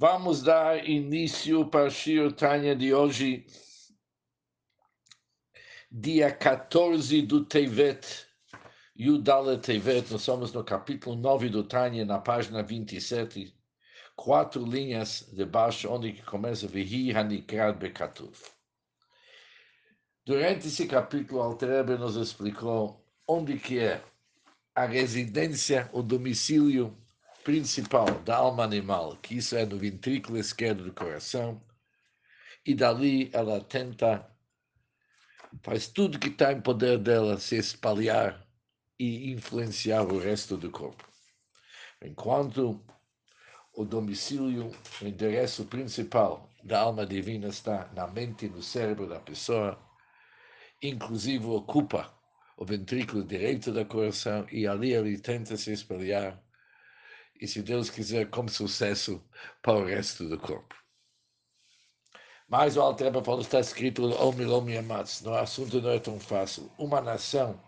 Vamos dar início para o Shir Tanya de hoje, dia 14 do Tevet, Yudale Tevet. Nós somos no capítulo 9 do Tanya, na página 27, quatro linhas de baixo, onde começa Vihi Hanikrad Bekatuv. Durante esse capítulo, Altrebe nos explicou onde que é a residência, o domicílio principal da alma animal, que isso é no ventrículo esquerdo do coração, e dali ela tenta, faz tudo que está em poder dela se espalhar e influenciar o resto do corpo. Enquanto o domicílio, o endereço principal da alma divina está na mente e no cérebro da pessoa, inclusive ocupa o ventrículo direito do coração e ali ele tenta se espalhar e, se Deus quiser, com sucesso para o resto do corpo. Mas o Altreba falou, está escrito, Omilom Yamatz, no assunto não é tão fácil. Uma nação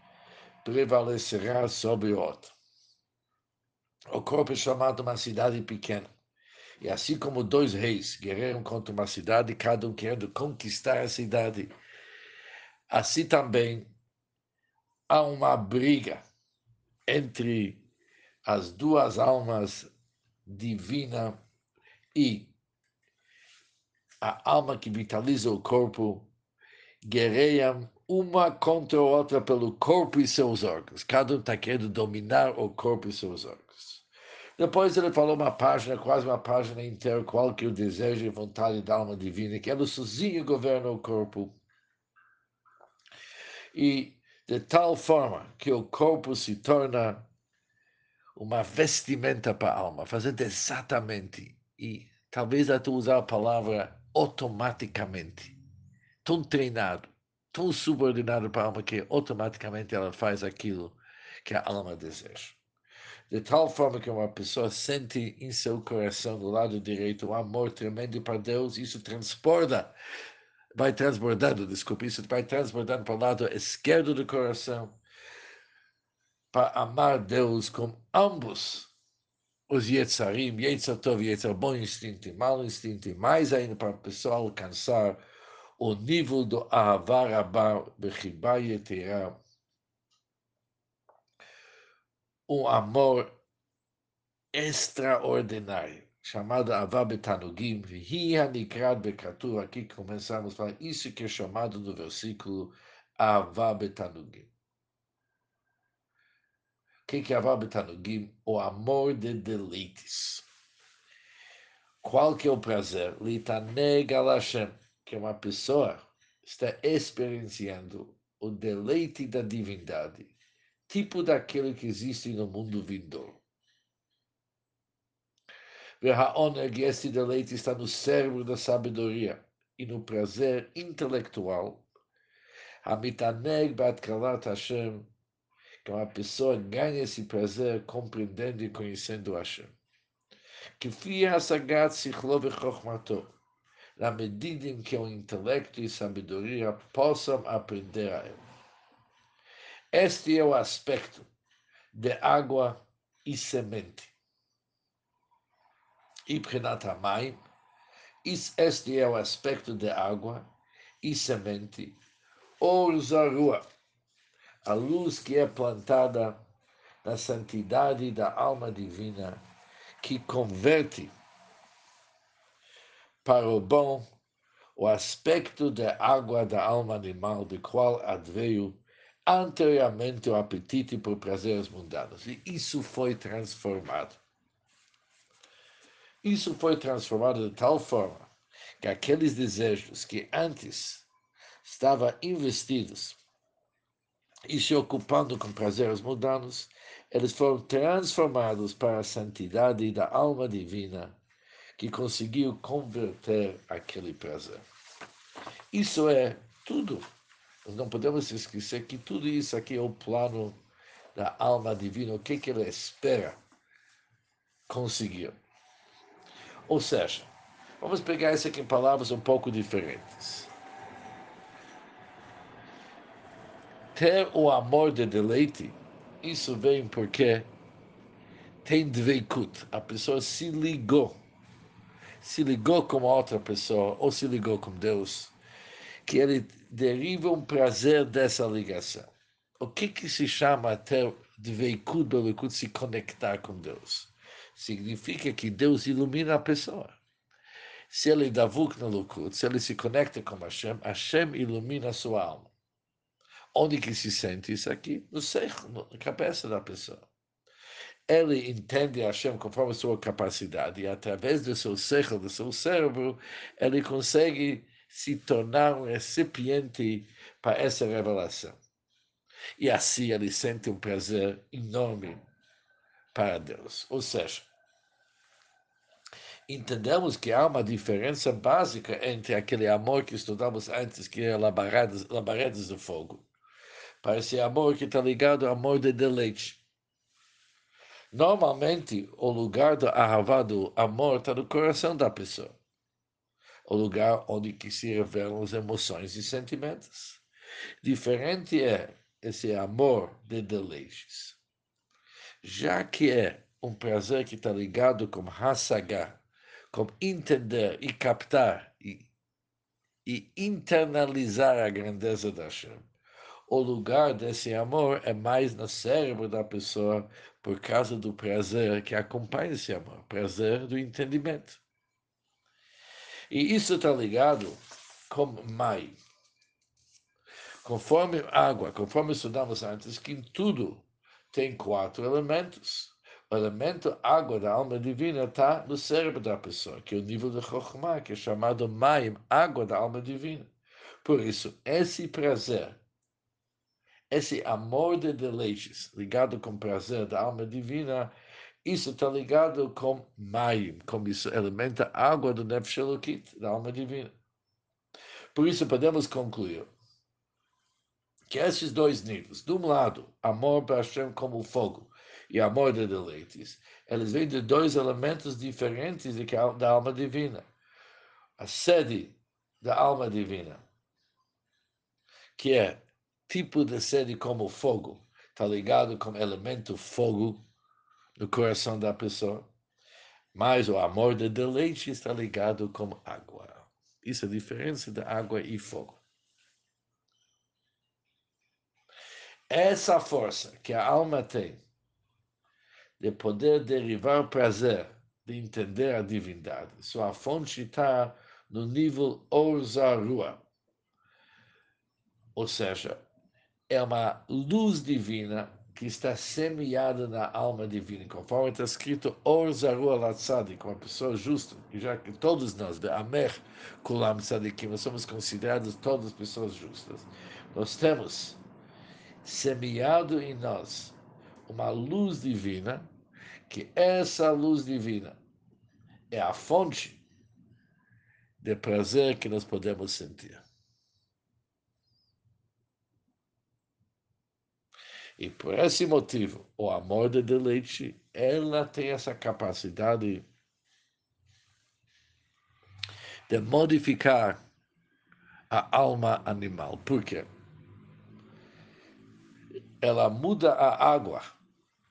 prevalecerá sobre outra. O corpo é chamado uma cidade pequena. E assim como dois reis guerreiam contra uma cidade, cada um querendo conquistar a cidade, assim também há uma briga entre as duas almas divina e a alma que vitaliza o corpo guerreiam uma contra a outra pelo corpo e seus órgãos. Cada um está querendo dominar o corpo e seus órgãos. Depois ele falou uma página, quase uma página inteira, qual que é o desejo e vontade da alma divina, que ela sozinha governa o corpo. E de tal forma que o corpo se torna uma vestimenta para a alma, fazendo exatamente, e talvez até usar a palavra automaticamente, tão treinado, tão subordinado para a alma que automaticamente ela faz aquilo que a alma deseja. De tal forma que uma pessoa sente em seu coração, do lado direito, um amor tremendo para Deus, isso transborda, vai transbordando, desculpe, isso vai transbordando para o lado esquerdo do coração, para amar Deus com ambos os Yetzarim, Yetzar Tov, Yetzar bom instinto e mau instinto, e mais ainda para a pessoa alcançar o nível do Ahavar Abba Bechibá Yeterá, um amor extraordinário, chamado Avá Betanugim, Vihi Hanikrad Bekatur, aqui começamos a falar isso que é chamado no versículo Avá Betanugim que que Avá Betanugim? O amor de deleites. Qual que é o prazer? Litaneg Hashem, que uma pessoa está experienciando o deleite da divindade, tipo daquele que existe no mundo vindouro. Verhaoneg, esse deleite está no cérebro da sabedoria e no prazer intelectual. Hamitaneg Batkalat Hashem, que uma pessoa ganha esse prazer compreendendo e conhecendo Hashem. Que fia sagat sichlo v'chokhmato, na medida em que o intelecto e sabedoria possam aprender a ele. Este é o aspecto de água e semente. E Prenat Hamayim, este é o aspecto de água e semente, ou zarua, a luz que é plantada na santidade da alma divina, que converte para o bom o aspecto da água da alma animal, de qual adveio anteriormente o apetite por prazeres mundanos. E isso foi transformado. Isso foi transformado de tal forma que aqueles desejos que antes estavam investidos e se ocupando com prazeres mundanos, eles foram transformados para a santidade da alma divina que conseguiu converter aquele prazer. Isso é tudo. Nós não podemos esquecer que tudo isso aqui é o plano da alma divina, o que, que ela espera conseguir. Ou seja, vamos pegar isso aqui em palavras um pouco diferentes. Ter o amor de deleite, isso vem porque tem dveikut, a pessoa se ligou, se ligou com outra pessoa ou se ligou com Deus, que ele deriva um prazer dessa ligação. O que, que se chama ter de veicud belikut se conectar com Deus? Significa que Deus ilumina a pessoa. Se ele dá vuk no Lukut, se ele se conecta com Hashem, Hashem ilumina a sua alma. Onde que se sente isso aqui? No seio, na cabeça da pessoa. Ele entende Hashem conforme a sua capacidade e através do seu seio, do seu cérebro, ele consegue se tornar um recipiente para essa revelação. E assim ele sente um prazer enorme para Deus. Ou seja, entendemos que há uma diferença básica entre aquele amor que estudamos antes, que é labaredas, labaredas de fogo, para esse amor que está ligado ao amor de deleite. Normalmente, o lugar do ahavá, do amor, está no coração da pessoa o lugar onde que se revelam as emoções e sentimentos. Diferente é esse amor de deleites. Já que é um prazer que está ligado com Hasaga, com entender e captar e, e internalizar a grandeza da Hashem. O lugar desse amor é mais no cérebro da pessoa por causa do prazer que acompanha esse amor, prazer do entendimento. E isso está ligado com mai. Conforme água, conforme estudamos antes, que em tudo tem quatro elementos. O elemento água da alma divina está no cérebro da pessoa, que é o nível de Chokhmah, que é chamado Maim, água da alma divina. Por isso, esse prazer, esse amor de deleites, ligado com prazer da alma divina, isso está ligado com Maim, como isso alimenta a água do Nefesh da alma divina. Por isso podemos concluir que esses dois níveis, de um lado, amor para Hashem como fogo e amor de deleites, eles vêm de dois elementos diferentes da alma divina. A sede da alma divina, que é tipo de sede como fogo, está ligado com elemento fogo, no coração da pessoa. Mas o amor de deleite está ligado com água. Isso é a diferença da água e fogo. Essa força que a alma tem de poder derivar prazer, de entender a divindade, sua fonte está no nível Orzarua. Ou seja, é uma luz divina que está semeada na alma divina, conforme está escrito Or Zaru com uma pessoa justa, já que todos nós, Amer Kulam Tzadikim, somos considerados todas pessoas justas, nós temos semeado em nós uma luz divina, que essa luz divina é a fonte de prazer que nós podemos sentir. E por esse motivo, o amor de deleite, ela tem essa capacidade de modificar a alma animal. Por quê? Ela muda a água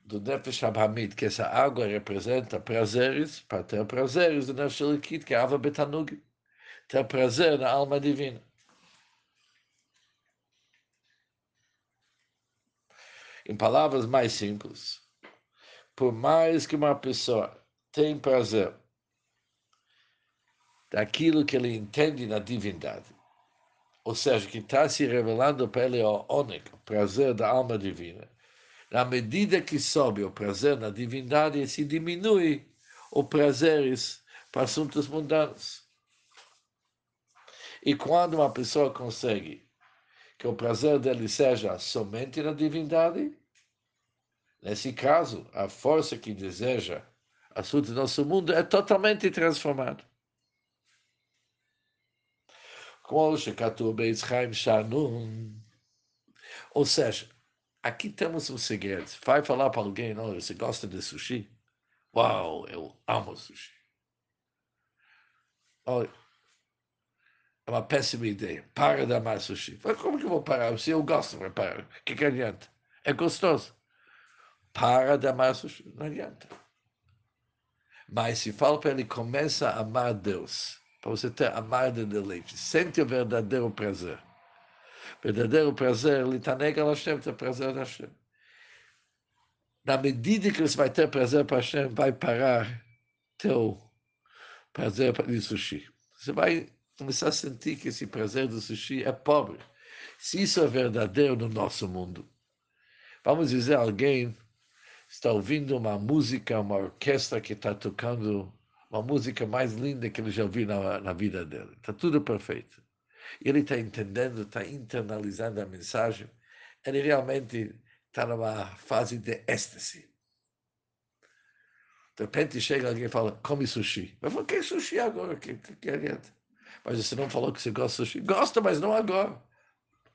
do Nefesh Abhamid, que essa água representa prazeres, para ter prazeres do Nefesh Elikit, que é a Ava Betanug, ter prazer na alma divina. Em palavras mais simples, por mais que uma pessoa tenha prazer daquilo que ele entende na divindade, ou seja, que está se revelando para ele o ônico, o prazer da alma divina, na medida que sobe o prazer na divindade, se diminui os prazeres para assuntos mundanos. E quando uma pessoa consegue que o prazer dele seja somente na divindade. Nesse caso, a força que deseja assunto do nosso mundo é totalmente transformada. Ou seja, aqui temos um segredo. Vai falar para alguém, olha, você gosta de sushi? Uau, eu amo sushi. Olha, é uma péssima ideia. Para de amar sushi. Mas como que eu vou parar? Se eu gosto, vai parar. O que, que adianta? É gostoso. Para de amar sushi. Não adianta. Mas se fala para ele, começa a amar Deus, para você ter amar de deleite, sente o verdadeiro prazer. Verdadeiro prazer, ele está nega Hashem, tem prazer da Hashem. Na medida que você vai ter prazer para Hashem, vai parar teu prazer de sushi. Você vai começar a sentir que esse prazer do sushi é pobre. Se isso é verdadeiro no nosso mundo, vamos dizer, alguém está ouvindo uma música, uma orquestra que está tocando uma música mais linda que ele já ouviu na, na vida dele. Está tudo perfeito. Ele está entendendo, está internalizando a mensagem. Ele realmente está numa fase de êxtase. De repente chega alguém e fala, come sushi. Eu falo, que sushi agora? Que, que, que adianta? Mas você não falou que você gosta de sushi? Gosta, mas não agora.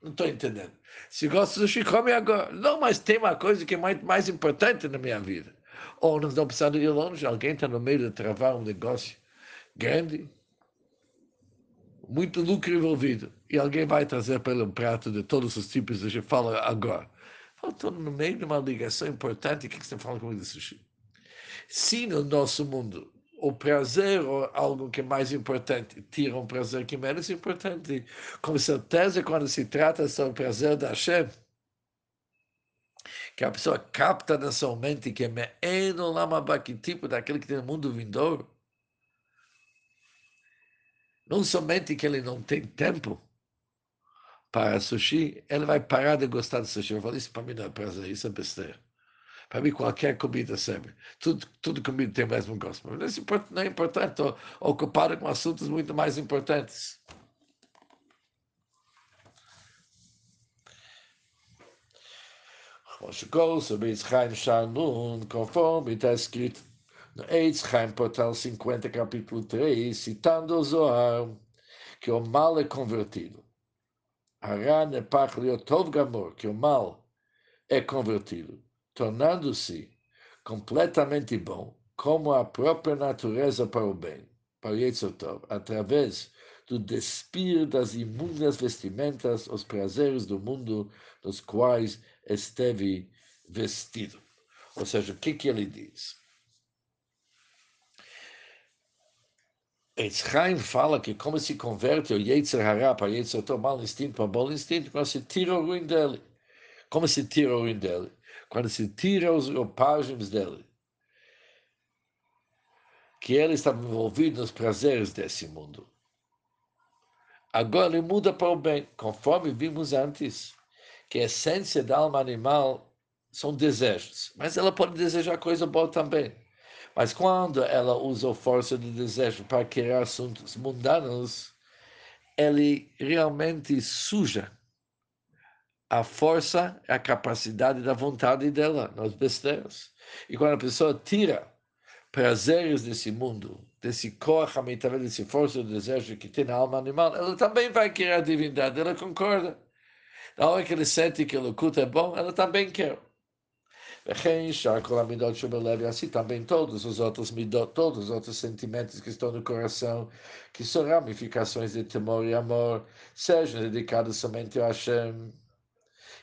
Não estou entendendo. Se gosta de sushi, come agora. Não, mas tem uma coisa que é mais, mais importante na minha vida. Ou não estão precisando ir longe, alguém está no meio de travar um negócio grande, muito lucro envolvido, e alguém vai trazer para ele um prato de todos os tipos de sushi. Fala agora. Estou no meio de uma ligação importante. O que você falando comigo de sushi? Se no nosso mundo o prazer ou algo que é mais importante tira um prazer que é menos importante, com certeza quando se trata sobre o prazer da Hashem, que a pessoa capta na sua mente que é no lama que tipo daquele que tem no mundo vindouro, não somente que ele não tem tempo para sushi, ele vai parar de gostar de sushi. Eu falo, isso para mim não é prazer, isso é besteira. Para mim, qualquer comida serve. Tudo, tudo comida tem o mesmo gosto. Mas não é importante. Estou ocupado com assuntos muito mais importantes. Chegou sobre Israel Shalom, conforme está escrito no Chaim, portal 50, capítulo 3, citando o Zohar, que o mal é convertido. Haran é Pachliotov Gamor, que o mal é convertido tornando-se completamente bom, como a própria natureza para o bem, para Yetzotov, através do despir das imundas vestimentas, os prazeres do mundo nos quais esteve vestido. Ou seja, o que, que ele diz? Etzchaim fala que como se converte o Yetzer Hará para Yetzer Tov, mal instinto para bom instinto, quando se tira o ruim dele. Como se tira o ruim dele? Quando se tira os roupagens dele, que ele estava envolvido nos prazeres desse mundo. Agora ele muda para o bem, conforme vimos antes, que a essência da alma animal são desejos, mas ela pode desejar coisa boa também. Mas quando ela usa a força do desejo para criar assuntos mundanos, ele realmente suja a força, a capacidade da vontade dela nas besteiras. E quando a pessoa tira prazeres desse mundo, desse cor, desse força do desejo que tem na alma animal, ela também vai querer a divindade, ela concorda. Na hora que ele sente que o culto é bom, ela também quer. Assim também todos os outros midot, todos os outros sentimentos que estão no coração, que são ramificações de temor e amor, sejam dedicados somente a Hashem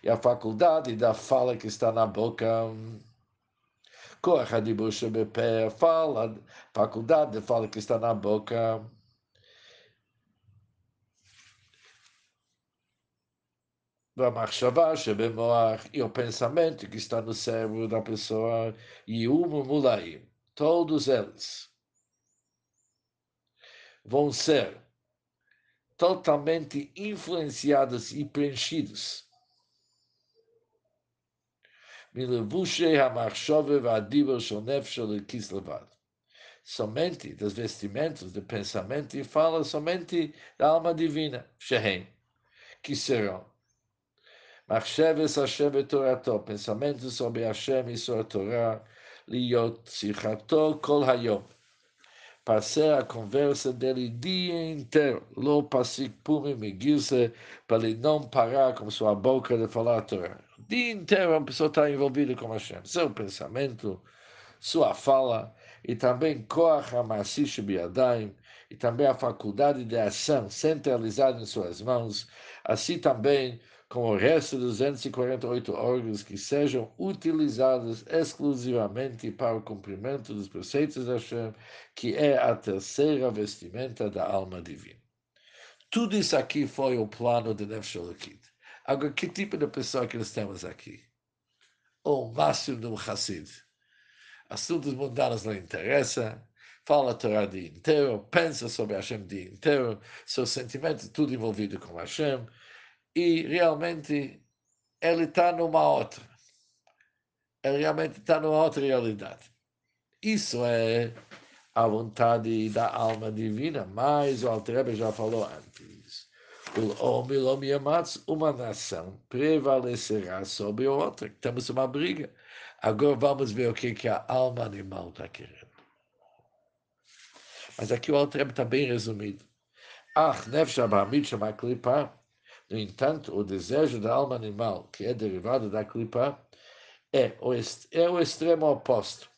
e a faculdade da fala que está na boca. Koach Hadibur Shebepé, fala, faculdade de fala que está na boca. והמחשבה שבמוח e o pensamento que está no cérebro da pessoa e o mulaim, todos eles vão ser totalmente influenciados e preenchidos milevushe hamachshove vadibo shonefshole kislevad. Somente dos vestimentos, do pensamento, e fala somente da alma divina, Shehem, que serão. Machsheves Hashem Torato, pensamentos sobre Hashem e sua Torá, liot sichato kol hayom. passei a conversa dele dia inteiro, lo pasik pumi megirse, para ele não parar com sua boca de falar a Torá dia inteiro a pessoa está envolvida com Hashem. Seu pensamento, sua fala, e também Koach HaMasish Biadaim, e também a faculdade de ação centralizada em suas mãos, assim também com o resto dos 248 órgãos que sejam utilizados exclusivamente para o cumprimento dos preceitos da Hashem, que é a terceira vestimenta da alma divina. Tudo isso aqui foi o plano de Nefesh Agora, que tipo de pessoa que nós temos aqui? O máximo do Hassid. Assuntos mundanos não interessam, fala a Torá o dia inteiro, pensa sobre Hashem o dia inteiro, seus sentimentos, tudo envolvido com Hashem, e realmente ele está numa outra. Ele realmente está numa outra realidade. Isso é a vontade da alma divina, mas o Altrebe já falou antes. Uma nação prevalecerá sobre outra. Temos uma briga. Agora vamos ver o que, que a alma animal está querendo. Mas aqui o Altrebe está bem resumido. Ah, no entanto, o desejo da alma animal, que é derivado da clipa, é o, é o extremo oposto.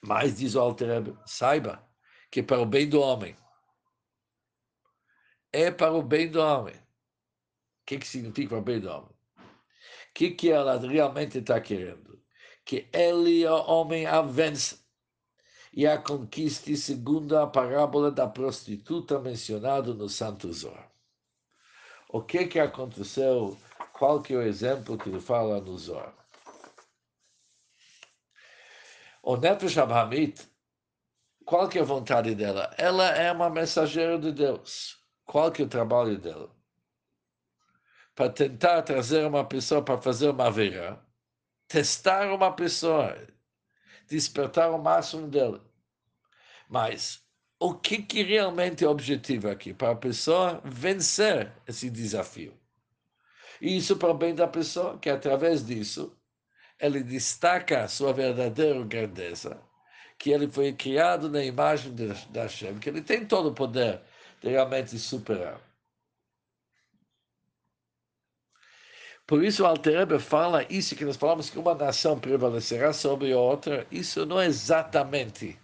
Mas, diz o Alter saiba que para o bem do homem, é para o bem do homem. O que, que significa para o bem do homem? O que, que ela realmente está querendo? Que ele, o homem, a vence e a conquiste segundo a parábola da prostituta mencionada no Santo Zohar. O que que aconteceu? Qual que é o exemplo que ele fala no Zohar? O Nefesh Abhamit, qual que é a vontade dela? Ela é uma mensageira de Deus. Qual que é o trabalho dela? Para tentar trazer uma pessoa para fazer uma vera, testar uma pessoa, despertar o máximo dela. Mas o que, que realmente é o objetivo aqui? Para a pessoa vencer esse desafio. E isso para o bem da pessoa, que através disso ele destaca a sua verdadeira grandeza, que ele foi criado na imagem de, da Hashem, que ele tem todo o poder de realmente superar. Por isso o Alterebe fala isso que nós falamos que uma nação prevalecerá sobre a outra, isso não é exatamente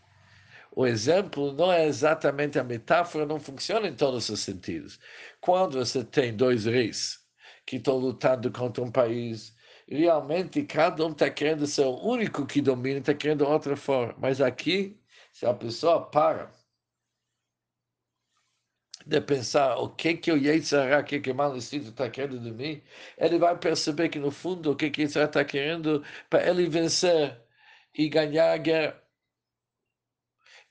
o exemplo não é exatamente a metáfora, não funciona em todos os sentidos. Quando você tem dois reis que estão lutando contra um país, realmente cada um está querendo ser o único que domina, está querendo outra forma. Mas aqui, se a pessoa para de pensar o que que o o que que o mal está querendo de mim, ele vai perceber que no fundo o que que Yetzirah está querendo para ele vencer e ganhar a guerra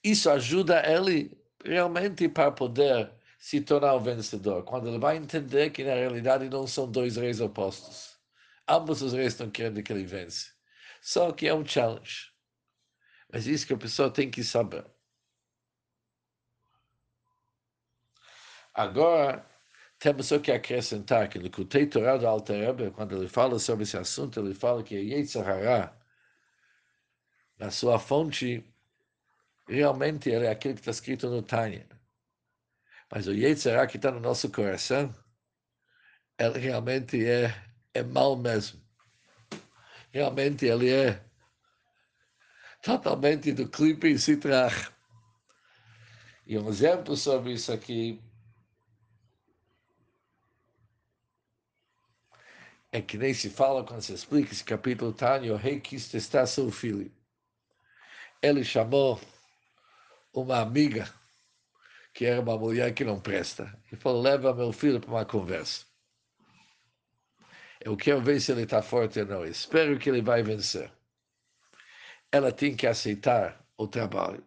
isso ajuda ele realmente para poder se tornar o vencedor, quando ele vai entender que na realidade não são dois reis opostos. Ambos os reis estão querendo que ele vence. Só que é um challenge. Mas isso que a pessoa tem que saber. Agora, temos só que acrescentar que no Kutei Torah do Alter quando ele fala sobre esse assunto, ele fala que Yetzirah, na sua fonte realmente ele é aquele que está escrito no Tânia. Mas o Yetzirah que está no nosso coração, ele realmente é, é mal mesmo. Realmente ele é totalmente do clipe e citrach. E um exemplo sobre isso aqui é que nem se fala quando se explica esse capítulo Tânia, o rei quis testar seu filho. Ele chamou uma amiga, que era uma mulher que não presta, e falou: leva meu filho para uma conversa. Eu quero ver se ele está forte ou não. Espero que ele vai vencer. Ela tem que aceitar o trabalho.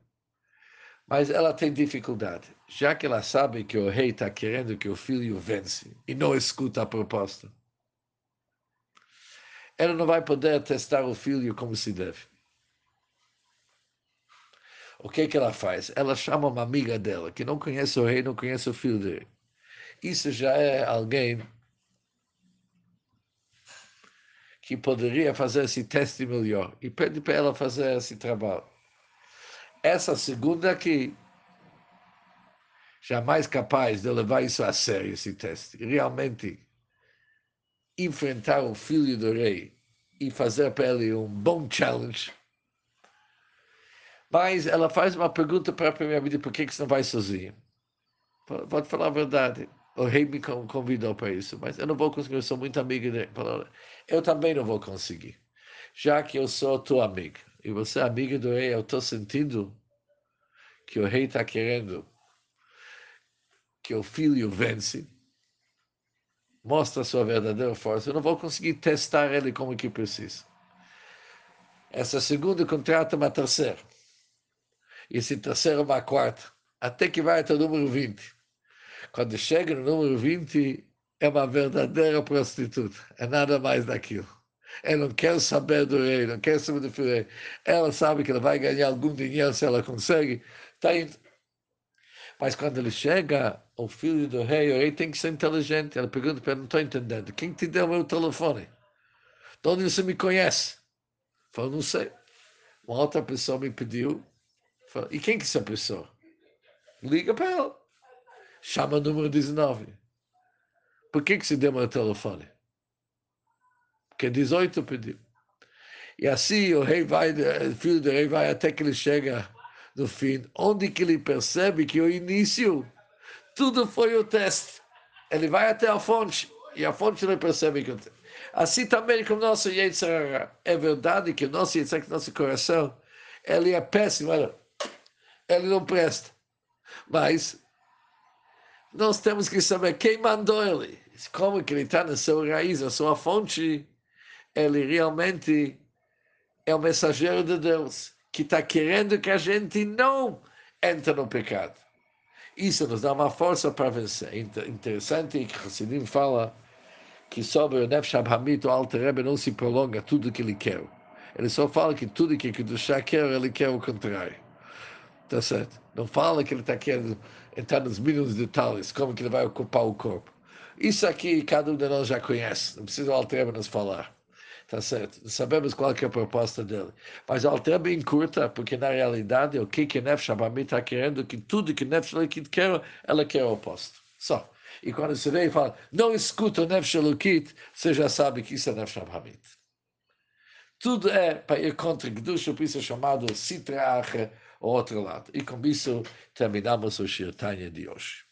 Mas ela tem dificuldade, já que ela sabe que o rei está querendo que o filho vence e não escuta a proposta. Ela não vai poder testar o filho como se deve. O que, que ela faz? Ela chama uma amiga dela, que não conhece o rei, não conhece o filho dele. Isso já é alguém que poderia fazer esse teste melhor. E pede para ela fazer esse trabalho. Essa segunda aqui, jamais capaz de levar isso a sério, esse teste. Realmente enfrentar o filho do rei e fazer para ele um bom challenge mas ela faz uma pergunta para a primeira vida, por que, que você não vai sozinho? Pode falar a verdade. o rei me convidou para isso, mas eu não vou conseguir, eu sou muito amigo dele. Eu também não vou conseguir. Já que eu sou tua amiga, e você é amiga do rei, eu estou sentindo que o rei está querendo que o filho vence, mostra a sua verdadeira força, eu não vou conseguir testar ele como que precisa. Essa segunda contrata uma terceira. E esse terceiro uma quarta. Até que vai até o número 20. Quando chega no número 20, é uma verdadeira prostituta. É nada mais daquilo. Ela não quer saber do rei, não quer saber do filho. Ela sabe que ela vai ganhar algum dinheiro se ela consegue. Está indo. Mas quando ele chega, o filho do rei, o rei tem que ser inteligente. Ela pergunta para ele, não estou entendendo. Quem te deu o meu telefone? De onde você me conhece? Falou, não sei. Uma outra pessoa me pediu. E quem que é essa pessoa? Liga para ela. Chama o número 19. Por que que você deu meu telefone? Porque 18 pediu. E assim o rei vai, o filho do rei vai até que ele chega no fim, onde que ele percebe que o início, tudo foi o teste. Ele vai até a fonte, e a fonte ele percebe que... Assim também com o nosso Yetzirah. É verdade que o nosso Yetzirah, nosso coração, ele é péssimo, ele não presta. Mas nós temos que saber quem mandou ele. Como que ele está na sua raiz, na sua fonte, ele realmente é o mensageiro de Deus que está querendo que a gente não entre no pecado. Isso nos dá uma força para vencer. Interessante que Hassidim fala que sobre o Nefesh Abhamit, o Alter Rebbe não se prolonga tudo que ele quer. Ele só fala que tudo que Kedushá quer, ele quer o contrário. Tá certo? Não fala que ele está querendo entrar nos mínimos detalhes, como que ele vai ocupar o corpo. Isso aqui cada um de nós já conhece, não precisa o Alter Rebbe nos falar. Tá certo? Sabemos qual é a proposta dele. Mas Alter bem curta, porque na realidade o que que Nefesh Abamit está querendo, que tudo que Nefesh Elokit quer, ela quer o oposto. Só. E quando você vem e fala, não escuta Nefesh Elokit, você já sabe que isso é Nefesh Abamit. Tudo é para ir contra Gdusha, por isso é chamado Sitra Ache, o outro lado. E com isso terminamos o Shirtanya de hoje.